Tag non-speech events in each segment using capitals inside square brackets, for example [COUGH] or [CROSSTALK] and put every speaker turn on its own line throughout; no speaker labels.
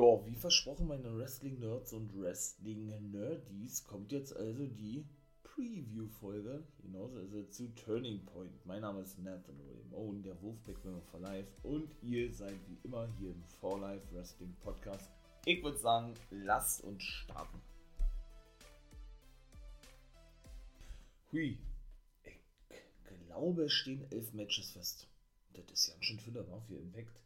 Ja, wie versprochen, meine Wrestling-Nerds und Wrestling-Nerdies kommt jetzt also die Preview-Folge, genauso also zu Turning Point. Mein Name ist Nathan William Owen, der Wolfpack Member for Life und ihr seid wie immer hier im For Life Wrestling Podcast. Ich würde sagen, lasst uns starten. Hui, ich glaube, stehen elf Matches fest. Das ist ja schon viel, für Impact.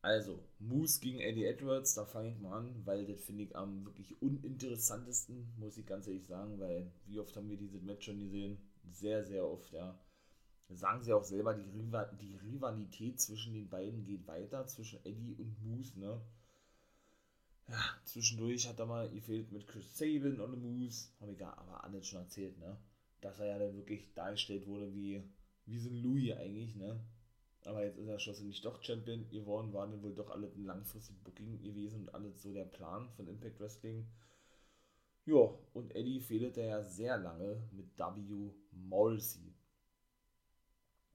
Also, Moose gegen Eddie Edwards, da fange ich mal an, weil das finde ich am wirklich uninteressantesten, muss ich ganz ehrlich sagen, weil wie oft haben wir dieses Match schon gesehen? Sehr, sehr oft, ja. Sagen sie auch selber, die, Rival die Rivalität zwischen den beiden geht weiter, zwischen Eddie und Moose, ne? Ja, zwischendurch hat er mal gefehlt mit Chris Sabin und Moose, habe ich ja aber alles schon erzählt, ne? Dass er ja dann wirklich dargestellt wurde wie, wie so ein Louis eigentlich, ne? Aber jetzt ist er schlussendlich doch Champion geworden, war dann wohl doch alles ein langfristiges Booking gewesen und alles so der Plan von Impact Wrestling. Ja, und Eddie fehlte ja sehr lange mit W. Morrissey.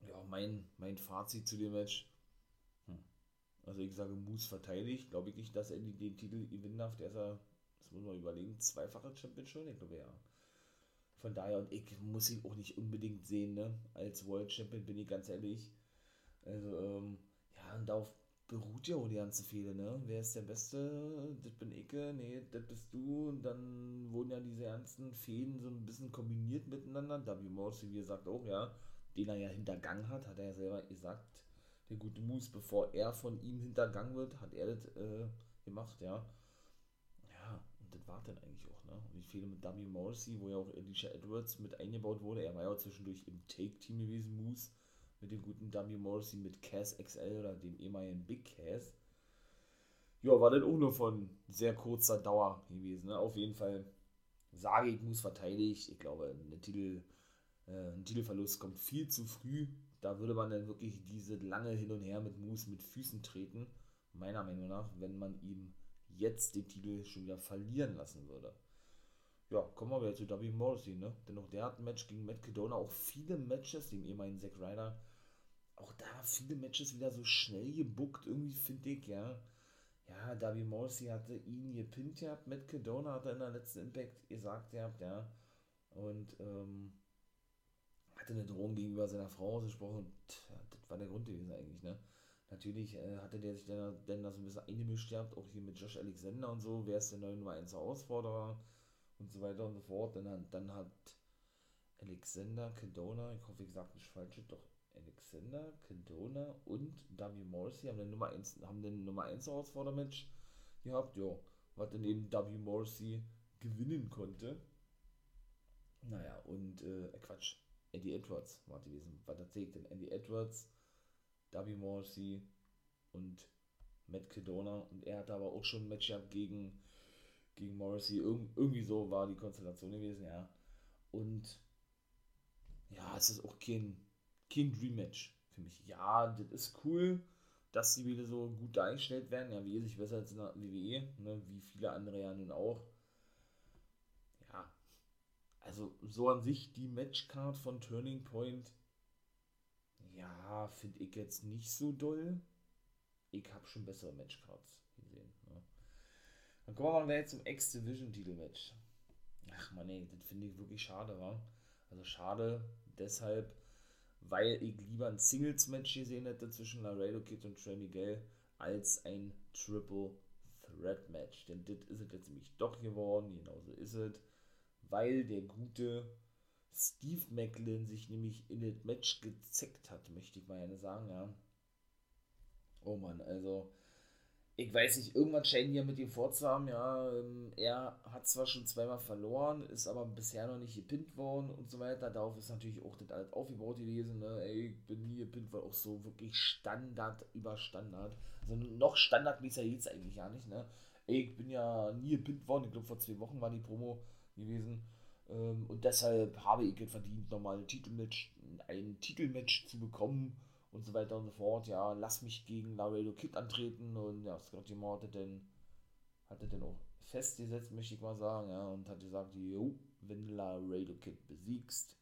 Ja, mein, mein Fazit zu dem Match. Hm. Also ich sage, Moose verteidigt. Glaube ich nicht, dass Eddie den Titel gewinnen darf. Der ist ja, das muss man überlegen, zweifacher Champion schon. Ich glaube ja. Von daher, und ich muss ihn auch nicht unbedingt sehen, ne? Als World Champion bin ich ganz ehrlich also, ähm, ja, und darauf beruht ja auch die ganze Fehde, ne? Wer ist der Beste? Das bin ich, nee, das bist du. Und dann wurden ja diese ernsten Fäden so ein bisschen kombiniert miteinander. W. Morrissey, wie gesagt, auch, ja, den er ja hintergangen hat, hat er ja selber gesagt, der gute Moose, bevor er von ihm hintergangen wird, hat er das äh, gemacht, ja. Ja, und das war dann eigentlich auch, ne? Und die Fehde mit W. Morrissey, wo ja auch Alicia Edwards mit eingebaut wurde, er war ja zwischendurch im Take-Team gewesen, Moose mit dem guten W. Morrissey mit Cass XL oder dem ehemaligen Big Cass. Ja, war dann auch nur von sehr kurzer Dauer gewesen. Ne? Auf jeden Fall sage ich, muss verteidigt. Ich glaube, ein, Titel, äh, ein Titelverlust kommt viel zu früh. Da würde man dann wirklich diese lange Hin und Her mit Moose mit Füßen treten. Meiner Meinung nach, wenn man ihm jetzt den Titel schon wieder verlieren lassen würde. Ja, kommen wir wieder zu W. Morrissey, ne? Denn auch der hat ein Match gegen Matt Cadona, auch viele Matches, dem ehemaligen Zack Ryder, auch da viele Matches wieder so schnell gebuckt, irgendwie finde ich, ja. Ja, Darby Morrissey hatte ihn gepinnt gehabt, Matt Cadona hat er in der letzten Impact gesagt gehabt, ja. Und, ähm, hatte eine Drohung gegenüber seiner Frau ausgesprochen ja, das war der Grund gewesen eigentlich, ne. Natürlich äh, hatte der sich dann, dann da so ein bisschen eingemischt gehabt, auch hier mit Josh Alexander und so, wer ist der neue Nummer 1 Herausforderer und so weiter und so fort. Dann, dann hat Alexander Cadona, ich hoffe, ich sage nicht falsch, doch Alexander, Cadona und W. Morrissey haben den Nummer 1, haben den Nummer 1 Herausfordermatch gehabt, ja, was dann eben W. Morrissey gewinnen konnte. Naja, und äh, Quatsch, Eddie Edwards war gewesen. Was erzählt denn? Eddie Edwards, W. Morrissey und Matt Cadona und er hatte aber auch schon ein Match gehabt gegen, gegen Morrissey. Irg irgendwie so war die Konstellation gewesen, ja. Und ja, es ist auch kein kein Dream Match für mich. Ja, das ist cool, dass sie wieder so gut dargestellt werden. Ja, wie sich besser als in der WWE, ne, wie viele andere ja nun auch. Ja, also so an sich die Matchcard von Turning Point, ja, finde ich jetzt nicht so doll. Ich habe schon bessere Matchcards gesehen. Ne. Dann kommen wir mal zum X-Division-Titel-Match. Ach man, ey, das finde ich wirklich schade, wa? Also schade deshalb, weil ich lieber ein Singles-Match gesehen hätte zwischen Laredo Kid und Trendy Gale als ein Triple Threat Match. Denn das ist es jetzt nämlich doch geworden, genauso ist es, weil der gute Steve Macklin sich nämlich in das Match gezeckt hat, möchte ich mal sagen, ja. Oh Mann, also ich weiß nicht, irgendwann scheinen die ja mit ihm vorzuhaben, ja, ähm, er hat zwar schon zweimal verloren, ist aber bisher noch nicht gepinnt worden und so weiter, darauf ist natürlich auch das alles aufgebaut gewesen, ne, ey, ich bin nie gepinnt worden, auch so wirklich Standard über Standard, also noch standardmäßiger jetzt eigentlich gar nicht, ne, ey, ich bin ja nie gepinnt worden, ich glaube vor zwei Wochen war die Promo gewesen, ähm, und deshalb habe ich verdient, nochmal ein Titelmatch, ein Titelmatch zu bekommen, und so weiter und so fort. Ja, lass mich gegen Laredo Kid antreten und ja, Scotty Moore hatte denn, hatte denn auch festgesetzt, möchte ich mal sagen, ja, und hat gesagt, jo, wenn du Laredo Kid besiegst,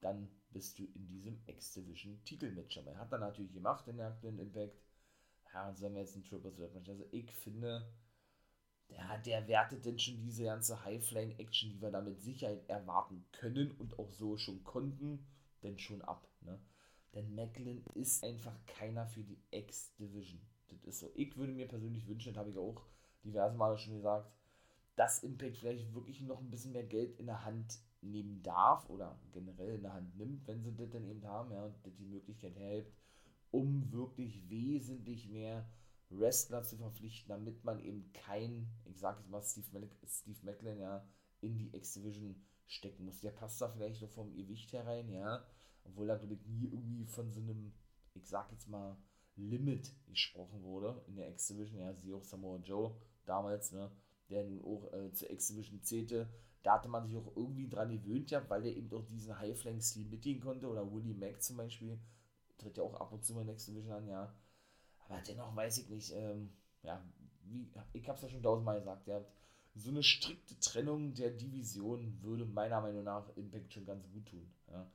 dann bist du in diesem X-Division Titelmatch dabei. Hat er natürlich gemacht in der aktuellen Impact. Ja, und so haben wir jetzt ein Triple Threat Match. Also ich finde, der, der wertet denn schon diese ganze High-Flying-Action, die wir da mit Sicherheit erwarten können und auch so schon konnten, denn schon ab. Ne? Denn Macklin ist einfach keiner für die X-Division. Das ist so. Ich würde mir persönlich wünschen, das habe ich auch diverse Male schon gesagt, dass Impact vielleicht wirklich noch ein bisschen mehr Geld in der Hand nehmen darf oder generell in der Hand nimmt, wenn sie das dann eben haben, ja, und die Möglichkeit hergibt, um wirklich wesentlich mehr Wrestler zu verpflichten, damit man eben kein, ich sag jetzt mal, Steve, Mac Steve Macklin ja in die X-Division stecken muss. Der passt da vielleicht noch vom Gewicht herein, ja, obwohl da glaube ich nie irgendwie von so einem, ich sag jetzt mal, Limit gesprochen wurde in der X-Division, ja, sie auch Samoa Joe damals, ne, der nun auch äh, zur X-Division zählte, da hatte man sich auch irgendwie dran gewöhnt, ja, weil der eben auch diesen High-Flank-Stil mitgehen konnte, oder Willie Mack zum Beispiel, tritt ja auch ab und zu mal Next Division an, ja. Aber dennoch weiß ich nicht, ähm, ja, wie, ich hab's ja schon tausendmal gesagt, ja, so eine strikte Trennung der Division würde meiner Meinung nach Impact schon ganz gut tun, ja.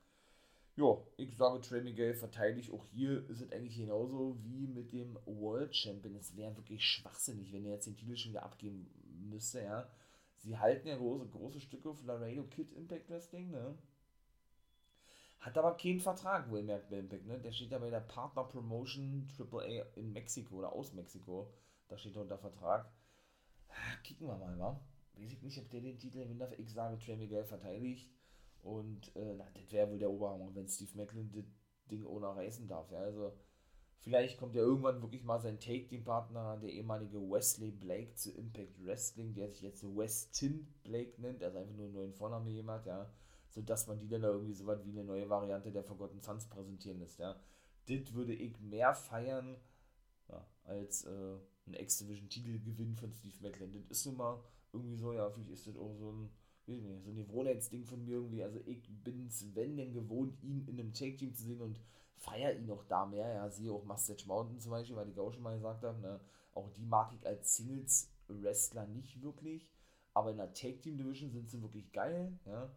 Ja, ich sage, Trey Miguel verteidige ich. Auch hier ist es eigentlich genauso wie mit dem World Champion. Es wäre wirklich schwachsinnig, wenn er jetzt den Titel schon wieder abgeben müsste, ja. Sie halten ja große, große Stücke auf Laredo Kid Impact Wrestling, ne? Hat aber keinen Vertrag, wohl merkt Impact, ne? Der steht ja bei der Partner Promotion AAA in Mexiko oder aus Mexiko. Da steht unter Vertrag. Kicken wir mal, wa? Weiß ich nicht, ob der den Titel darf. Ich sage, Trey Miguel verteidigt. Und äh, na, das wäre wohl der Oberhammer, wenn Steve Macklin das Ding ohne reißen darf. Ja? Also, vielleicht kommt ja irgendwann wirklich mal sein Take-Team-Partner, der ehemalige Wesley Blake zu Impact Wrestling, der sich jetzt Westin Blake nennt, also einfach nur einen neuen Vornamen jemand, ja. Sodass man die dann da irgendwie so was wie eine neue Variante der Forgotten Sons präsentieren lässt, ja. Das würde ich mehr feiern, ja, als äh, ein X-Division-Titelgewinn von Steve Macklin. Das ist nun mal irgendwie so, ja, vielleicht ist das auch so ein so ein Gewohnheitsding von mir irgendwie. Also ich bin es, wenn denn gewohnt, ihn in einem Take-Team zu sehen und feiere ihn auch da mehr. Ja, siehe auch Mustache Mountain zum Beispiel, weil ich auch schon mal gesagt habe, ne? auch die mag ich als Singles-Wrestler nicht wirklich. Aber in der Take-Team-Division sind sie wirklich geil, ja.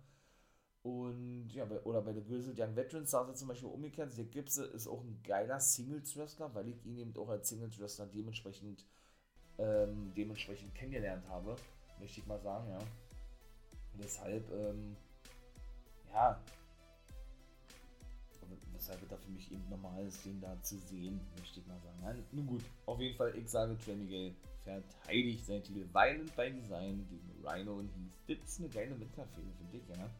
Und ja, bei, oder bei der Grizzled Young Veterans sie zum Beispiel umgekehrt. Der Gipse ist auch ein geiler Singles-Wrestler, weil ich ihn eben auch als Singles-Wrestler dementsprechend, ähm, dementsprechend kennengelernt habe, möchte ich mal sagen, ja. Deshalb, ähm, ja, weshalb es da für mich eben normal ist, den da zu sehen, möchte ich mal sagen. Nein, nun gut, auf jeden Fall, ich sage, Trey Miguel verteidigt seinen Titel Violent by Design gegen Rhino und Heath. Das ist eine geile Winterfehde, finde ich, ja.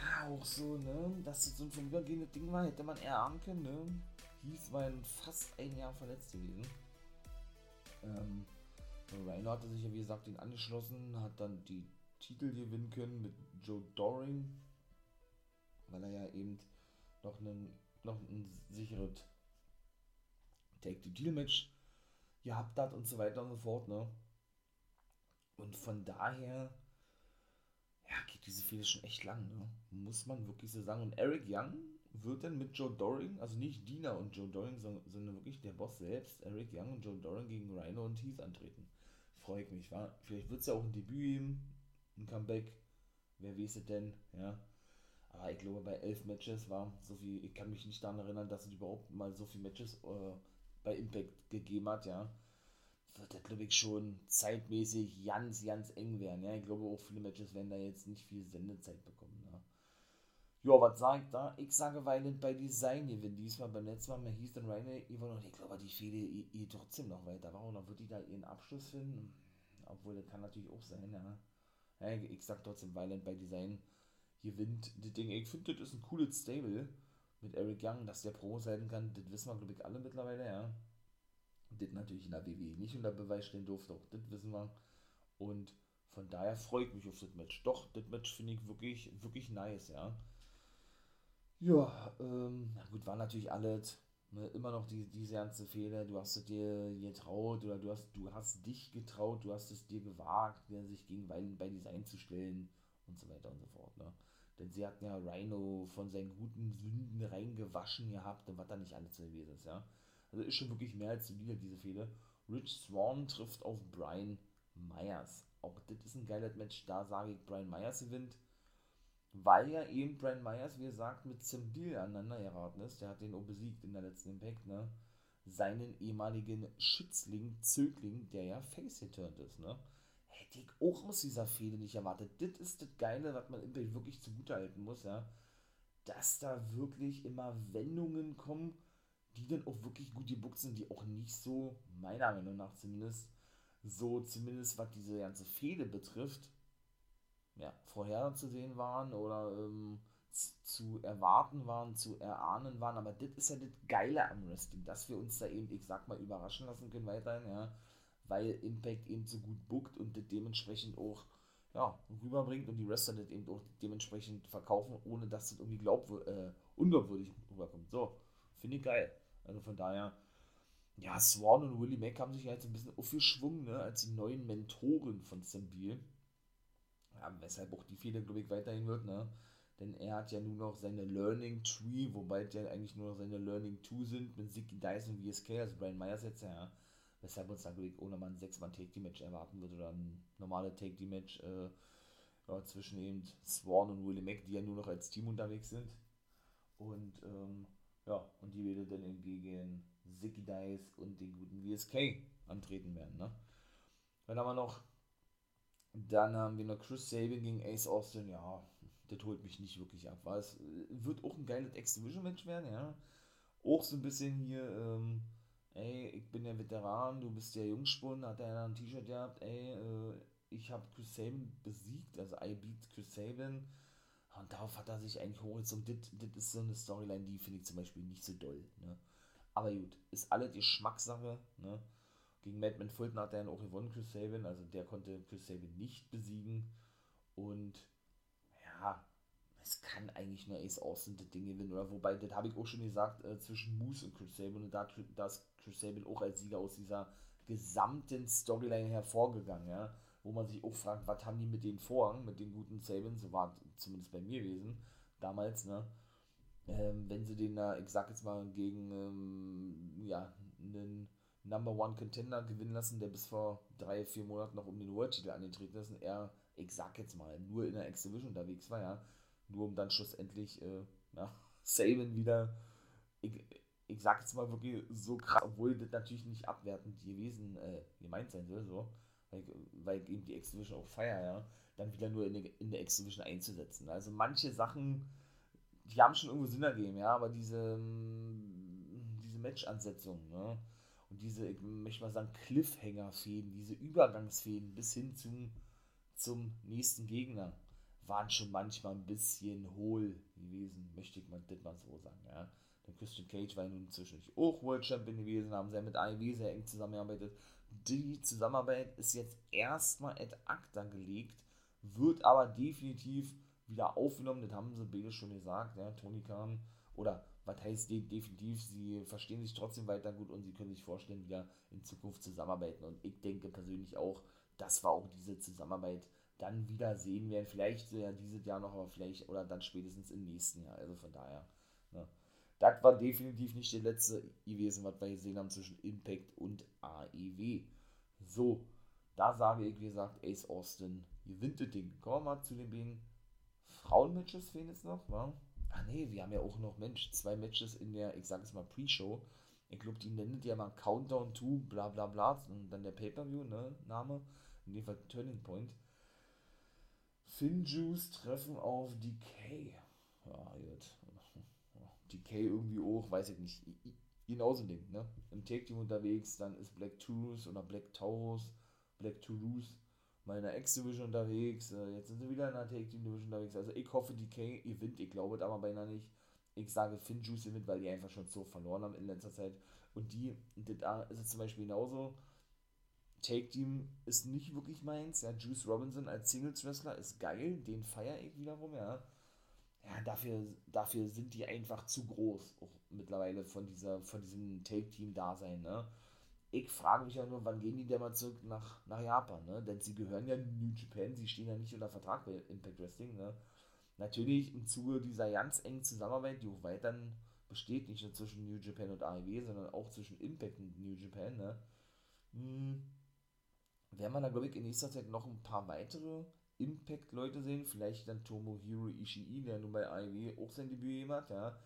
Ja, auch so, ne, dass das so ein vorübergehendes Ding war, hätte man erahnen können, ne. Heath war fast ein Jahr verletzt gewesen. Ähm, Rhino hatte sich ja, wie gesagt, den angeschlossen, hat dann die Titel gewinnen können mit Joe Doring, weil er ja eben noch, einen, noch ein sicheres Take the Deal Match gehabt hat und so weiter und so fort, ne? Und von daher, ja, geht diese Fehde schon echt lang, ne? Muss man wirklich so sagen. Und Eric Young wird dann mit Joe Doring, also nicht Dina und Joe Doring, sondern wirklich der Boss selbst, Eric Young und Joe Doring gegen Rhino und Heath antreten. Freut mich, wa? Vielleicht wird es ja auch ein Debüt geben, ein Comeback. Wer weiß denn, ja. Aber ich glaube, bei elf Matches war so viel, ich kann mich nicht daran erinnern, dass es überhaupt mal so viele Matches äh, bei Impact gegeben hat, ja. Wird das, glaube ich, schon zeitmäßig ganz, ganz eng werden, ja. Ich glaube, auch viele Matches werden da jetzt nicht viel Sendezeit bekommen, ja. Ja, was sage ich da? Ich sage Violent bei Design wenn Diesmal beim letzten Mal, hieß dann Rainer Ivan und ich glaube, die Fehde geht trotzdem noch weiter. Warum? Dann wird die da ihren Abschluss finden. Obwohl, das kann natürlich auch sein, ja. Ja ich sag trotzdem, Violent bei Design gewinnt das Ding. Ich finde, das ist ein cooles Stable mit Eric Young, dass der Pro sein kann. Das wissen wir, glaube ich, alle mittlerweile, ja. Das natürlich in der WWE nicht unter Beweis stellen durfte, auch das wissen wir. Und von daher freue ich mich auf das Match. Doch, das Match finde ich wirklich, wirklich nice, ja. Ja, ähm, gut, war natürlich alles ne, immer noch die, diese ganze Fehler. Du hast es dir getraut oder du hast, du hast dich getraut, du hast es dir gewagt, ne, sich gegen bei Design zu stellen und so weiter und so fort. Ne? Denn sie hatten ja Rhino von seinen guten Sünden reingewaschen gehabt und was da nicht alles gewesen ist, ja. Also ist schon wirklich mehr als solide, diese Fehler. Rich Swan trifft auf Brian Myers. Auch das ist ein geiles Match, da sage ich, Brian Myers gewinnt weil ja eben Brian Myers, wie gesagt, mit Zembil aneinander geraten ist. Der hat den auch besiegt in der letzten Impact, ne? seinen ehemaligen Schützling, Zögling, der ja Face geturned ist, ne? Hätte ich auch aus dieser Fehde nicht erwartet. Das ist das Geile, was man Impact wirklich zugutehalten muss, ja. Dass da wirklich immer Wendungen kommen, die dann auch wirklich gut gebuckt sind, die auch nicht so, meiner Meinung nach zumindest, so zumindest was diese ganze Fehde betrifft, ja, vorherzusehen waren oder ähm, zu erwarten waren, zu erahnen waren. Aber das ist ja das Geile am Wrestling, dass wir uns da eben, ich sag mal, überraschen lassen können weiterhin, ja, weil Impact eben so gut bookt und das dementsprechend auch ja, rüberbringt und die Wrestler das eben auch dementsprechend verkaufen, ohne dass das irgendwie äh, unglaubwürdig rüberkommt. So, finde ich geil. Also von daher, ja, Swan und Willie Mack haben sich jetzt ein bisschen aufgeschwungen, ne, als die neuen Mentoren von Sam Beal. Ja, weshalb auch die Fehler, glaube ich, weiterhin wird, ne? Denn er hat ja nur noch seine Learning Tree, wobei es ja eigentlich nur noch seine Learning 2 sind, mit Zicky Dice und VSK, also Brian Myers jetzt, ja. Weshalb uns da, glaube ich, ohne mal ein 6-Mann-Take-Team-Match erwarten wird oder ein normales Take-Team-Match äh, ja, zwischen eben Swan und Willie Mack, die ja nur noch als Team unterwegs sind. Und, ähm, ja, und die werden dann eben gegen Zicky Dice und den guten VSK antreten werden, ne? Dann haben wir noch dann haben wir noch Chris Sabin gegen Ace Austin. Ja, das holt mich nicht wirklich ab. Weil es äh, wird auch ein geiles X-Division-Match werden, ja. Auch so ein bisschen hier, ähm, ey, ich bin der Veteran, du bist der Jungspund, hat er ein T-Shirt gehabt, ey, äh, ich habe Chris Sabin besiegt, also I beat Chris Sabin. Und darauf hat er sich eigentlich hochgezogen. Das, das ist so eine Storyline, die finde ich zum Beispiel nicht so doll. Ne? Aber gut, ist alle Geschmackssache. Ne? Gegen Madman Fulton hat er dann auch gewonnen, Chris Sabin. Also der konnte Chris Sabin nicht besiegen. Und ja, es kann eigentlich nur Ace Austin das Ding gewinnen. Oder wobei, das habe ich auch schon gesagt, äh, zwischen Moose und Chris Sabin. Und da, da ist Chris Sabin auch als Sieger aus dieser gesamten Storyline hervorgegangen. Ja? Wo man sich auch fragt, was haben die mit den Vorhang, mit den guten Sabin, so war zumindest bei mir gewesen, damals, ne? Ähm, wenn sie den da, ich sag jetzt mal, gegen ähm, ja, einen Number One Contender gewinnen lassen, der bis vor drei, vier Monaten noch um den World-Titel angetreten ist und er, ich sag jetzt mal, nur in der X-Division unterwegs war, ja, nur um dann schlussendlich, äh, na, [LAUGHS] Saban wieder, ich, ich sag jetzt mal wirklich so krass, obwohl das natürlich nicht abwertend gewesen, äh, gemeint sein soll, so, weil, weil eben die X-Division auch feier, ja, dann wieder nur in, die, in der X-Division einzusetzen. Also manche Sachen, die haben schon irgendwo Sinn ergeben, ja, aber diese, diese Match-Ansetzung, ne, und diese, ich möchte mal sagen, Cliffhanger-Fäden, diese Übergangsfäden bis hin zum, zum nächsten Gegner waren schon manchmal ein bisschen hohl gewesen, möchte ich mal das mal so sagen, ja. Der Christian Cage war nun zwischendurch auch World Champion gewesen, haben sehr mit AEW sehr eng zusammengearbeitet. Die Zusammenarbeit ist jetzt erstmal ad acta gelegt, wird aber definitiv wieder aufgenommen, das haben sie beide schon gesagt, ja, Tony Khan oder was heißt definitiv, sie verstehen sich trotzdem weiter gut und sie können sich vorstellen, wieder in Zukunft zusammenarbeiten. Und ich denke persönlich auch, dass wir auch diese Zusammenarbeit dann wieder sehen werden. Vielleicht ja dieses Jahr noch, aber vielleicht oder dann spätestens im nächsten Jahr. Also von daher. Ne. Das war definitiv nicht der letzte gewesen, was wir gesehen haben zwischen Impact und AEW. So, da sage ich, wie gesagt, Ace Austin gewinnt das Ding. Kommen wir mal zu den beiden Frauenmatches, fehlen jetzt noch, wa? Ah nee, wir haben ja auch noch, Mensch, zwei Matches in der, ich sag es mal, Pre-Show. Ich glaube, die nennt ja mal Countdown to bla bla bla und dann der Pay-Per-View, ne, Name. In dem Fall Turning Point. Finjuice treffen auf Decay. Ja, gut. [LAUGHS] Decay irgendwie auch, weiß ich nicht. Genauso ein Ding, ne? Im Take-Team unterwegs, dann ist Black Taurus oder Black Taurus, Black Taurus mal in der X-Division unterwegs, äh, jetzt sind sie wieder in der Take Team Division unterwegs. Also ich hoffe, DK gewinnt, ich glaube es aber beinahe nicht. Ich sage Finn Juice gewinnt, weil die einfach schon so verloren haben in letzter Zeit. Und die, da ist es zum Beispiel genauso. Take Team ist nicht wirklich meins. Ja, Juice Robinson als Singles Wrestler ist geil, den feiere ich wiederum, ja. Ja, dafür, dafür sind die einfach zu groß, auch mittlerweile von dieser, von diesem Take Team Dasein, ne ich frage mich ja nur, wann gehen die denn mal zurück nach, nach Japan, ne? Denn sie gehören ja New Japan, sie stehen ja nicht unter Vertrag bei Impact Wrestling, ne? Natürlich im Zuge dieser ganz engen Zusammenarbeit, die auch weiterhin besteht, nicht nur zwischen New Japan und AEW, sondern auch zwischen Impact und New Japan, ne? Hm, werden wir da, glaube ich, in nächster Zeit noch ein paar weitere Impact-Leute sehen, vielleicht dann Tomohiro Ishii, der nun bei AEW auch sein Debüt gemacht hat, ja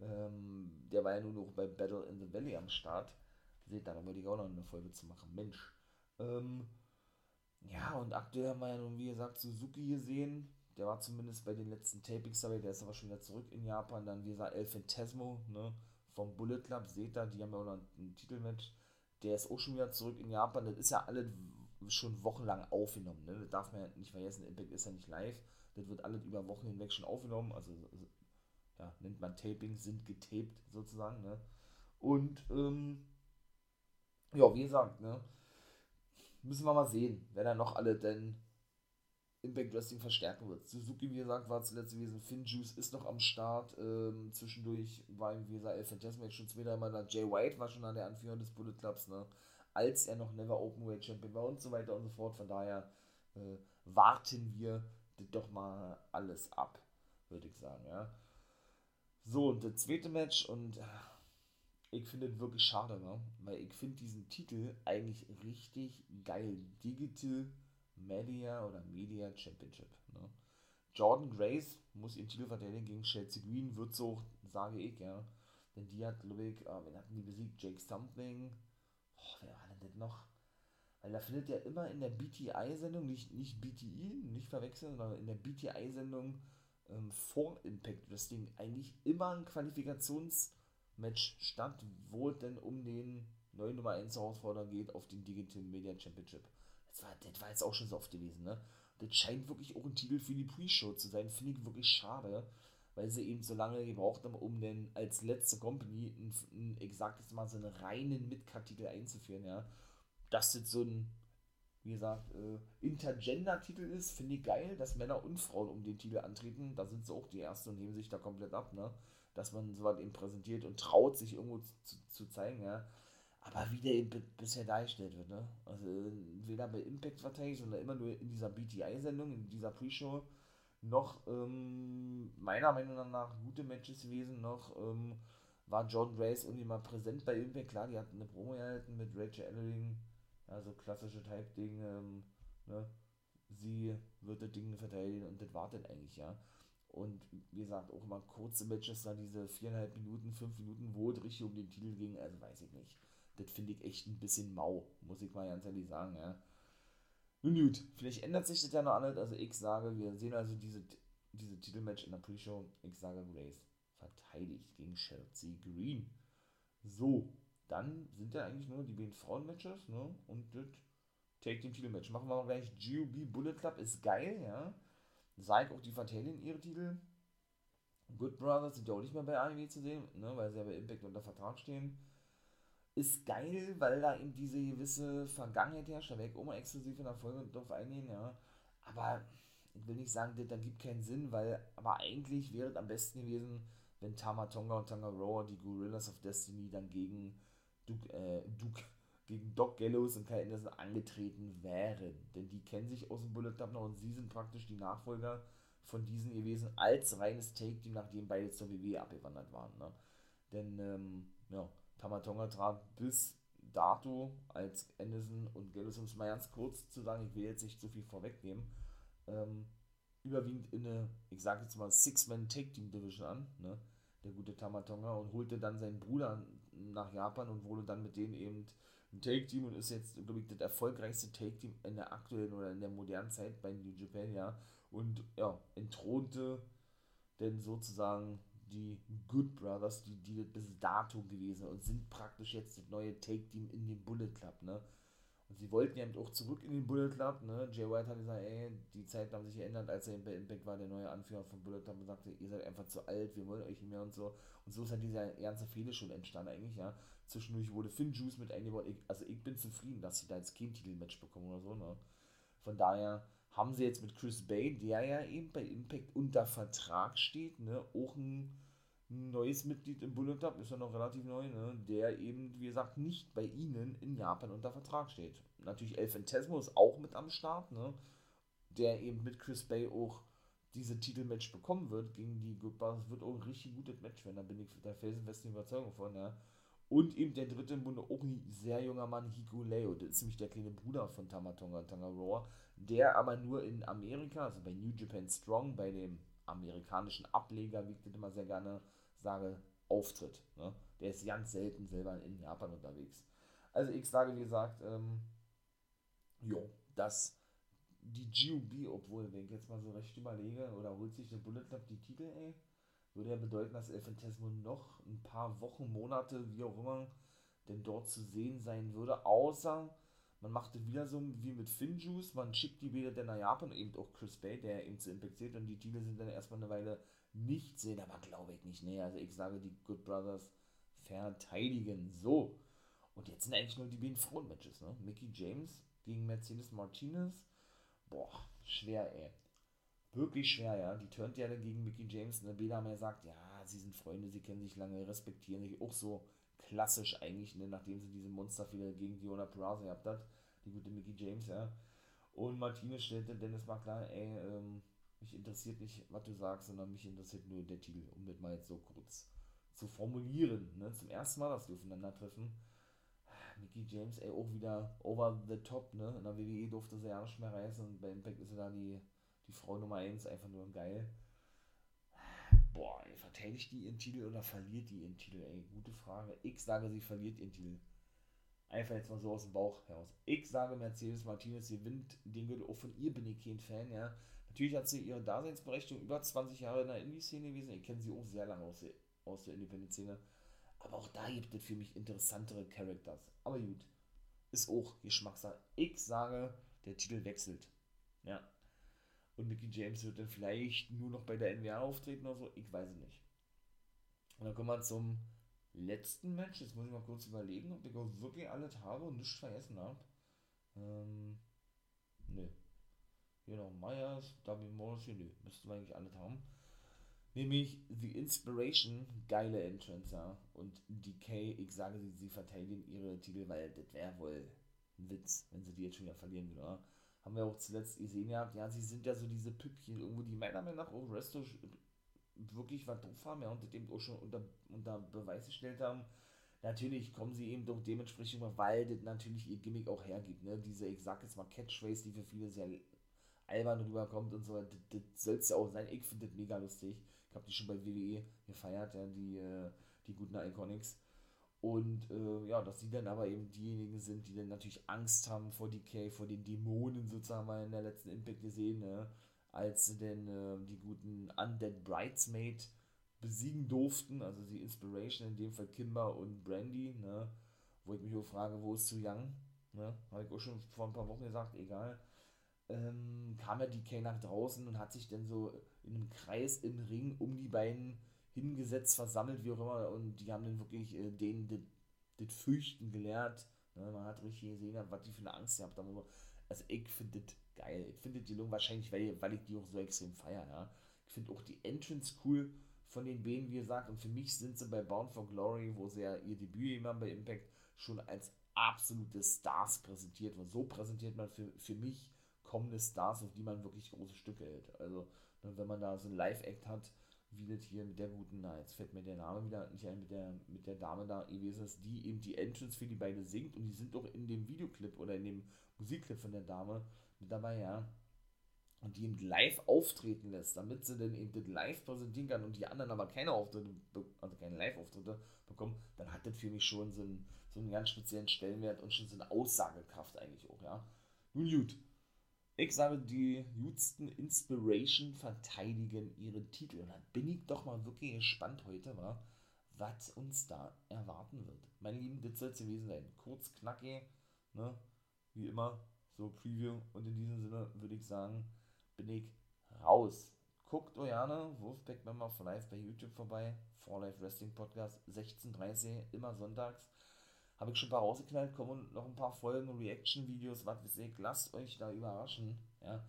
Ähm, der war ja nur noch bei Battle in the Valley am Start. Seht, da wollte ich auch noch eine Folge zu machen. Mensch. Ähm, ja, und aktuell haben wir ja nun, wie gesagt, Suzuki gesehen. Der war zumindest bei den letzten Tapings dabei. Der ist aber schon wieder zurück in Japan. Dann, wie gesagt, El Fantasmo, ne, vom Bullet Club. Seht da, die haben ja auch noch ein Titelmatch. Der ist auch schon wieder zurück in Japan. Das ist ja alles schon wochenlang aufgenommen. Ne? Das darf man ja nicht vergessen. Impact ist ja nicht live. Das wird alles über Wochen hinweg schon aufgenommen. Also, ja, nennt man Taping, sind getaped sozusagen. Ne? Und, ähm, ja, wie gesagt, ne? Müssen wir mal sehen, wer da noch alle denn Impact Wrestling verstärken wird. Suzuki, wie gesagt, war zuletzt gewesen. Finn Juice ist noch am Start. Ähm, zwischendurch war, wie gesagt, El Fantasma schon zweimal da. Jay White war schon an der Anführung des Bullet Clubs, ne? als er noch Never Open Weight Champion war und so weiter und so fort. Von daher äh, warten wir doch mal alles ab, würde ich sagen, ja. So, und das zweite Match und äh, ich finde es wirklich schade, ne? weil ich finde diesen Titel eigentlich richtig geil. Digital Media oder Media Championship. Ne? Jordan Grace muss ihren Titel verteidigen gegen Chelsea Green, wird so, sage ich, ja. Denn die hat, glaube ich, äh, wen hatten die besiegt? Jake Something. Oh, wer war denn das noch? Weil da findet ja immer in der BTI-Sendung, nicht, nicht BTI, nicht verwechseln, sondern in der BTI-Sendung ähm, vor Impact Wrestling eigentlich immer ein Qualifikationsmatch statt, wo es denn um den neuen Nummer 1 Herausforderer geht auf den Digital Media Championship. Das war, das war jetzt auch schon so oft gewesen, ne? Das scheint wirklich auch ein Titel für die Pre-Show zu sein. Finde ich wirklich schade, weil sie eben so lange gebraucht haben, um dann als letzte Company ein, ein, ich mal, so einen reinen Midcard-Titel einzuführen, ja. Dass das so ein wie gesagt, äh, Intergender-Titel ist, finde ich geil, dass Männer und Frauen um den Titel antreten. Da sind sie auch die Ersten und nehmen sich da komplett ab, ne? Dass man sowas eben präsentiert und traut, sich irgendwo zu, zu zeigen, ja. Aber wie der eben bisher dargestellt wird, ne? Also weder bei Impact verteidigt oder immer nur in dieser BTI-Sendung, in dieser Pre-Show, noch ähm, meiner Meinung nach gute Matches gewesen, noch ähm, war John Grace irgendwie mal präsent bei Impact. Klar, die hatten eine Promo gehalten mit Rachel Ellering, also klassische Type-Ding, ähm, ne? sie wird das Ding verteidigen und das war dann eigentlich, ja. Und wie gesagt, auch mal kurze Matches, da diese viereinhalb Minuten, fünf Minuten, wo es richtig um den Titel ging, also weiß ich nicht. Das finde ich echt ein bisschen mau, muss ich mal ganz ehrlich sagen, ja. Nun gut, vielleicht ändert sich das ja noch alles. Also ich sage, wir sehen also diese, diese Titelmatch in der Pre-Show. Ich sage, Grace verteidigt gegen Chelsea Green. So, dann sind ja eigentlich nur die beiden Frauen-Matches, ne? Und das Take Team Titel-Match. Machen wir mal gleich. GOB Bullet Club ist geil, ja. Sag auch die verteidigen ihre Titel. Good Brothers sind ja auch nicht mehr bei AEW zu sehen, ne? Weil sie ja bei Impact unter Vertrag stehen. Ist geil, weil da eben diese gewisse Vergangenheit herrscht. Da werde ich auch mal exklusiv in der Folge drauf eingehen, ja. Aber ich will nicht sagen, das, da gibt keinen Sinn, weil, aber eigentlich wäre es am besten gewesen, wenn Tama Tonga und Tanga Roa, die Gorillas of Destiny, dann gegen Duke, äh, Duke gegen Doc Gallows und Kyle Anderson angetreten wären. Denn die kennen sich aus dem Bullet Club noch und sie sind praktisch die Nachfolger von diesen gewesen als reines Take-Team, nachdem beide zur WWE abgewandert waren. Ne? Denn, ähm, ja, Tamatonga trat bis dato als Anderson und Gallows, um es mal ganz kurz zu sagen, ich will jetzt nicht zu viel vorwegnehmen, ähm, überwiegend in eine, ich sage jetzt mal, Six-Man-Take-Team-Division an, ne? der gute Tamatonga, und holte dann seinen Bruder nach Japan und wurde dann mit denen eben ein Take-Team und ist jetzt, glaube ich, das erfolgreichste Take-Team in der aktuellen oder in der modernen Zeit bei New Japan, ja. Und ja, entthronte denn sozusagen die Good Brothers, die, die bis dato gewesen und sind praktisch jetzt das neue Take-Team in dem Bullet Club, ne? Und sie wollten ja auch zurück in den Bullet Club, ne? Jay White hat gesagt, ey, die Zeiten haben sich geändert, als er bei Impact war, der neue Anführer von Bullet Club und sagte, ihr seid einfach zu alt, wir wollen euch nicht mehr und so. Und so ist halt dieser ganze Fehler schon entstanden eigentlich, ja. Zwischendurch wurde Finn Juice mit eingebaut. Ich, also ich bin zufrieden, dass sie da jetzt kein Titelmatch bekommen oder so, ne? Von daher haben sie jetzt mit Chris Bay, der ja eben bei Impact unter Vertrag steht, ne, auch ein neues Mitglied im Bullet Club, ist ja noch relativ neu, ne, der eben, wie gesagt, nicht bei ihnen in Japan unter Vertrag steht. Natürlich El Fantasmo ist auch mit am Start, ne, der eben mit Chris Bay auch diese Titelmatch bekommen wird gegen die Good Brothers, wird auch ein richtig gutes Match werden, da bin ich der felsenfesten Überzeugung von, ja. Und eben der dritte im Bunde, auch ein sehr junger Mann, Hiku Leo, das ist nämlich der kleine Bruder von Tamatonga Tangaroa, der aber nur in Amerika, also bei New Japan Strong, bei dem amerikanischen Ableger, wie ich das immer sehr gerne sage, auftritt. Ne? Der ist ganz selten selber in Japan unterwegs. Also ich sage, wie gesagt, ähm, jo, dass die GUB, obwohl, wenn ich jetzt mal so recht überlege, oder holt sich der Bullet Club die Titel, ey, würde ja bedeuten, dass El Phantasmo noch ein paar Wochen, Monate, wie auch immer, denn dort zu sehen sein würde, außer man macht es wieder so wie mit Finjuice, man schickt die wieder dann nach Japan, eben auch Chris Bay, der eben zu Impact und die Titel sind dann erstmal eine Weile nicht sehen, aber glaube ich nicht. Nee, also ich sage, die Good Brothers verteidigen. So. Und jetzt sind eigentlich nur die beiden Frauenmatches, ne? Mickey James gegen Mercedes Martinez. Boah, schwer, ey. Wirklich schwer, ja. Die turnt ja dann gegen Mickey James und der Bela ja sagt, ja, sie sind Freunde, sie kennen sich lange, respektieren sich. Auch so klassisch eigentlich, ne? nachdem sie diese Monsterfehler gegen Diona Peraza gehabt hat. Die gute Mickey James, ja. Und Martinez stellte Dennis klar, ey, ähm, mich interessiert nicht, was du sagst, sondern mich interessiert nur der Titel, um das mal jetzt so kurz zu formulieren. Ne? Zum ersten Mal, dass wir aufeinandertreffen. Mickey James, ey, auch wieder over the top, ne? In der WWE durfte sie ja nicht mehr reisen und bei Impact ist sie da die, die Frau Nummer 1, einfach nur geil. Boah, ey, verteidigt die ihren Titel oder verliert die ihren Titel, ey? Gute Frage. Ich sage, sie verliert ihren Titel. Einfach jetzt mal so aus dem Bauch heraus. Ich sage, Mercedes Martinez gewinnt den Gürtel. Auch von ihr bin ich kein Fan, ja. Natürlich hat sie ihre Daseinsberechtigung über 20 Jahre in der Indie-Szene gewesen. Ich kenne sie auch sehr lange aus der, aus der Independent-Szene. Aber auch da gibt es für mich interessantere Characters. Aber gut, ist auch Geschmackssache. Ich sage, der Titel wechselt. Ja. Und Mickey James wird dann vielleicht nur noch bei der NWA auftreten oder so. Ich weiß es nicht. Und dann kommen wir zum letzten Match. Jetzt muss ich mal kurz überlegen, ob ich auch wirklich alles habe und nichts vergessen habe. Ähm, ne. Genau, Myers, W. Morrissey, nö, müssten wir eigentlich alles haben. Nämlich The Inspiration, geile Entrance, ja. Und DK, ich sage sie, sie verteidigen ihre Titel, weil das wäre wohl ein Witz, wenn sie die jetzt schon wieder verlieren würden, oder? Haben wir auch zuletzt gesehen gehabt, ja, sie sind ja so diese Püppchen irgendwo, die meiner Meinung nach auch Resto wirklich was drauf haben, ja, und das eben auch schon unter, unter Beweis gestellt haben. Natürlich kommen sie eben doch dementsprechend, weil das natürlich ihr Gimmick auch hergibt, ne? Diese, ich sag jetzt mal, Catchphrase, die für viele sehr albern rüberkommt und so, das, das soll es ja auch sein. Ich finde das mega lustig. Ich habe die schon bei WWE gefeiert, ja, die, äh, die guten Iconics. Und äh, ja, dass sie dann aber eben diejenigen sind, die dann natürlich Angst haben vor DK, vor den Dämonen sozusagen, mal in der letzten Impact gesehen, ne? als sie denn äh, die guten Undead Bridesmaid besiegen durften, also die Inspiration, in dem Fall Kimber und Brandy, ne? wo ich mich auch frage, wo ist zu Young? Ne? Habe ich auch schon vor ein paar Wochen gesagt, egal ähm, kam ja DK nach draußen und hat sich dann so in einem Kreis im Ring um die beiden hingesetzt, versammelt, wie auch immer. Und die haben dann wirklich äh, denen das Fürchten gelehrt. Ne? Man hat richtig gesehen, was die für eine Angst haben. Also ich finde das geil. Ich finde die Lung wahrscheinlich, weil, weil ich die auch so extrem feiere. Ja? Ich finde auch die Entrance cool von den beiden, wie gesagt. Und für mich sind sie bei Bound for Glory, wo sie ja ihr Debüt gemacht bei Impact, schon als absolute Stars präsentiert. Und so präsentiert man für, für mich kommende Stars, auf die man wirklich große Stücke hält. Also, ne, wenn man da so ein Live-Act hat, wie das hier mit der guten, na, jetzt fällt mir der Name wieder nicht ein, mit der, mit der Dame da gewesen ist, die eben die Entrance für die beiden singt und die sind doch in dem Videoclip oder in dem Musikclip von der Dame mit dabei, ja. Und die eben live auftreten lässt, damit sie dann eben das live präsentieren kann und die anderen aber keine Auftritte, also keine Live-Auftritte bekommen, dann hat das für mich schon so einen, so einen ganz speziellen Stellenwert und schon so eine Aussagekraft eigentlich auch, ja. Nun gut, ich sage, die Houston Inspiration verteidigen ihren Titel. Und dann bin ich doch mal wirklich gespannt heute, wa, was uns da erwarten wird. Meine Lieben, das soll es gewesen sein. Kurz, knackig, ne? wie immer, so Preview. Und in diesem Sinne würde ich sagen, bin ich raus. Guckt gerne Wolfpack Member for Life bei YouTube vorbei. For Life Wrestling Podcast, 16.30 immer sonntags habe ich schon ein paar rausgeknallt, kommen noch ein paar Folgen, Reaction-Videos, was weiß ich, lasst euch da überraschen, ja.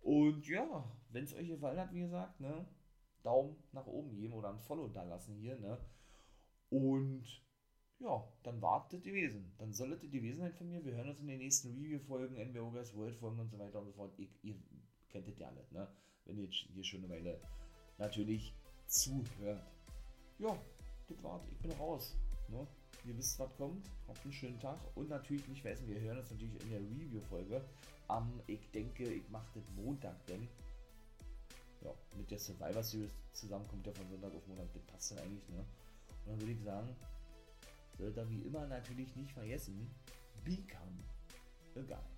Und ja, wenn es euch gefallen hat, wie gesagt, ne, Daumen nach oben geben oder ein Follow da lassen hier, ne. Und ja, dann wartet gewesen. Dann solltet ihr gewesen sein von mir. Wir hören uns in den nächsten Review-Folgen, NBO Guys World-Folgen und so weiter und so fort. Ihr, ihr kennt das ja alle, ne? Wenn ihr hier schon eine Weile natürlich zuhört. Ja, das war's. Ich bin raus. Ne? Ihr wisst, was kommt. Habt einen schönen Tag. Und natürlich nicht vergessen, wir hören uns natürlich in der Review-Folge am, ich denke, ich mache das Montag, denn ja, mit der Survivor Series zusammen kommt ja von Sonntag auf Montag. Das passt dann eigentlich, ne? Und dann würde ich sagen, sollte er wie immer natürlich nicht vergessen, become a guy.